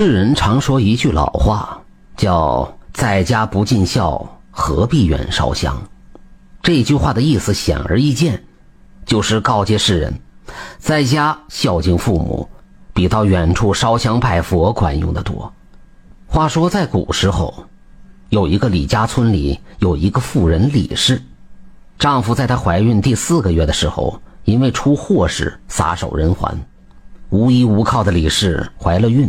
世人常说一句老话，叫“在家不尽孝，何必远烧香”。这句话的意思显而易见，就是告诫世人，在家孝敬父母，比到远处烧香拜佛管用的多。话说，在古时候，有一个李家村里有一个妇人李氏，丈夫在她怀孕第四个月的时候，因为出祸事撒手人寰，无依无靠的李氏怀了孕。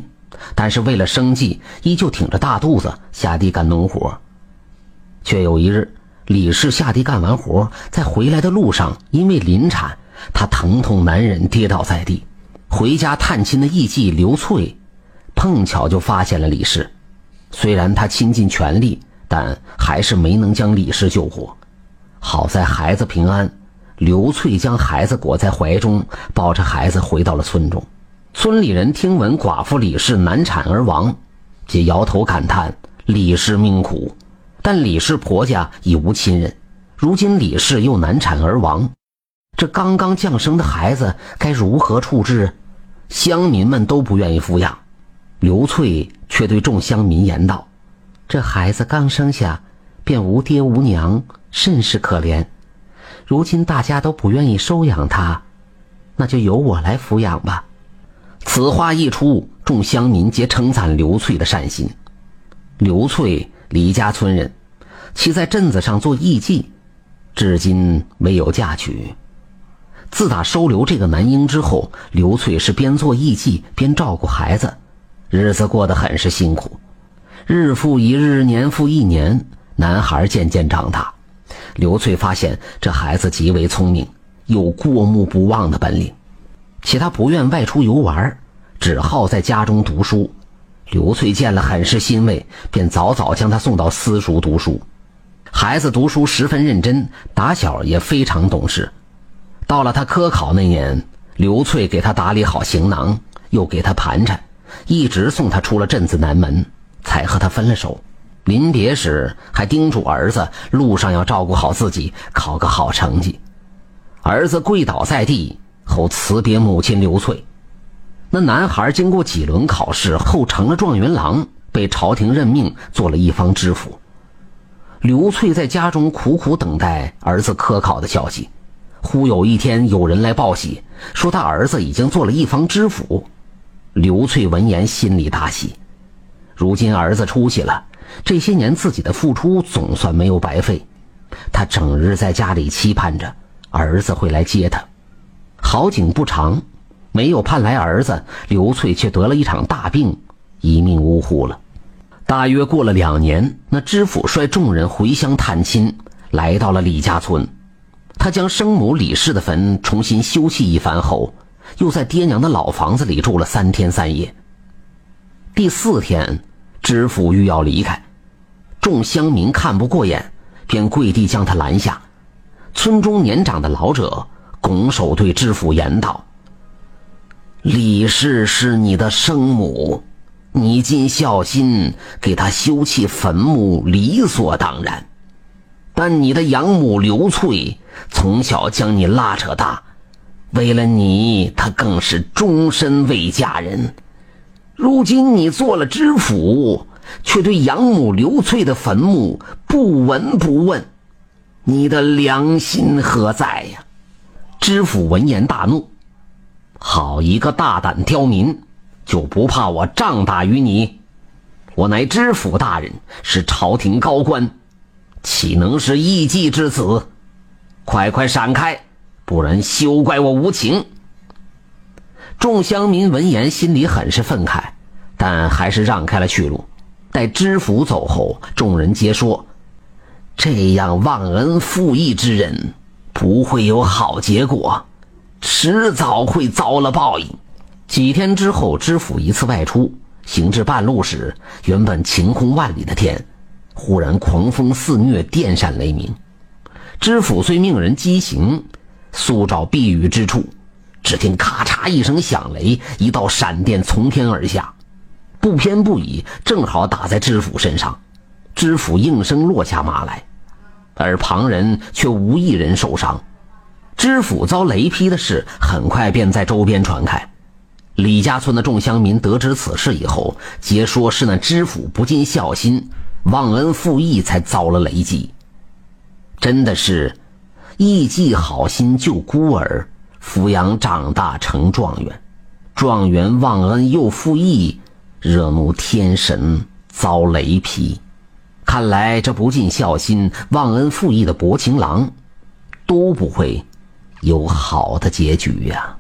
但是为了生计，依旧挺着大肚子下地干农活。却有一日，李氏下地干完活，在回来的路上，因为临产，她疼痛难忍，跌倒在地。回家探亲的艺妓刘翠，碰巧就发现了李氏。虽然她倾尽全力，但还是没能将李氏救活。好在孩子平安，刘翠将孩子裹在怀中，抱着孩子回到了村中。村里人听闻寡妇李氏难产而亡，皆摇头感叹李氏命苦。但李氏婆家已无亲人，如今李氏又难产而亡，这刚刚降生的孩子该如何处置？乡民们都不愿意抚养。刘翠却对众乡民言道：“这孩子刚生下，便无爹无娘，甚是可怜。如今大家都不愿意收养他，那就由我来抚养吧。”此话一出，众乡民皆称赞刘翠的善心。刘翠，李家村人，其在镇子上做艺妓，至今没有嫁娶。自打收留这个男婴之后，刘翠是边做艺妓边照顾孩子，日子过得很是辛苦。日复一日，年复一年，男孩渐渐长大。刘翠发现这孩子极为聪明，有过目不忘的本领。且他不愿外出游玩，只好在家中读书。刘翠见了很是欣慰，便早早将他送到私塾读书。孩子读书十分认真，打小也非常懂事。到了他科考那年，刘翠给他打理好行囊，又给他盘缠，一直送他出了镇子南门，才和他分了手。临别时还叮嘱儿子，路上要照顾好自己，考个好成绩。儿子跪倒在地。后辞别母亲刘翠，那男孩经过几轮考试后成了状元郎，被朝廷任命做了一方知府。刘翠在家中苦苦等待儿子科考的消息。忽有一天，有人来报喜，说他儿子已经做了一方知府。刘翠闻言心里大喜，如今儿子出息了，这些年自己的付出总算没有白费。他整日在家里期盼着儿子会来接他。好景不长，没有盼来儿子，刘翠却得了一场大病，一命呜呼了。大约过了两年，那知府率众人回乡探亲，来到了李家村。他将生母李氏的坟重新修葺一番后，又在爹娘的老房子里住了三天三夜。第四天，知府欲要离开，众乡民看不过眼，便跪地将他拦下。村中年长的老者。拱手对知府言道：“李氏是你的生母，你尽孝心给她修葺坟墓，理所当然。但你的养母刘翠从小将你拉扯大，为了你，她更是终身未嫁人。如今你做了知府，却对养母刘翠的坟墓不闻不问，你的良心何在呀？”知府闻言大怒：“好一个大胆刁民，就不怕我杖打于你？我乃知府大人，是朝廷高官，岂能是艺妓之子？快快闪开，不然休怪我无情！”众乡民闻言，心里很是愤慨，但还是让开了去路。待知府走后，众人皆说：“这样忘恩负义之人。”不会有好结果，迟早会遭了报应。几天之后，知府一次外出，行至半路时，原本晴空万里的天，忽然狂风肆虐，电闪雷鸣。知府遂命人机行，速找避雨之处。只听咔嚓一声响雷，一道闪电从天而下，不偏不倚，正好打在知府身上。知府应声落下马来。而旁人却无一人受伤，知府遭雷劈的事很快便在周边传开。李家村的众乡民得知此事以后，皆说是那知府不尽孝心，忘恩负义，才遭了雷击。真的是，义既好心救孤儿，抚养长大成状元，状元忘恩又负义，惹怒天神，遭雷劈。看来这不尽孝心、忘恩负义的薄情郎，都不会有好的结局呀。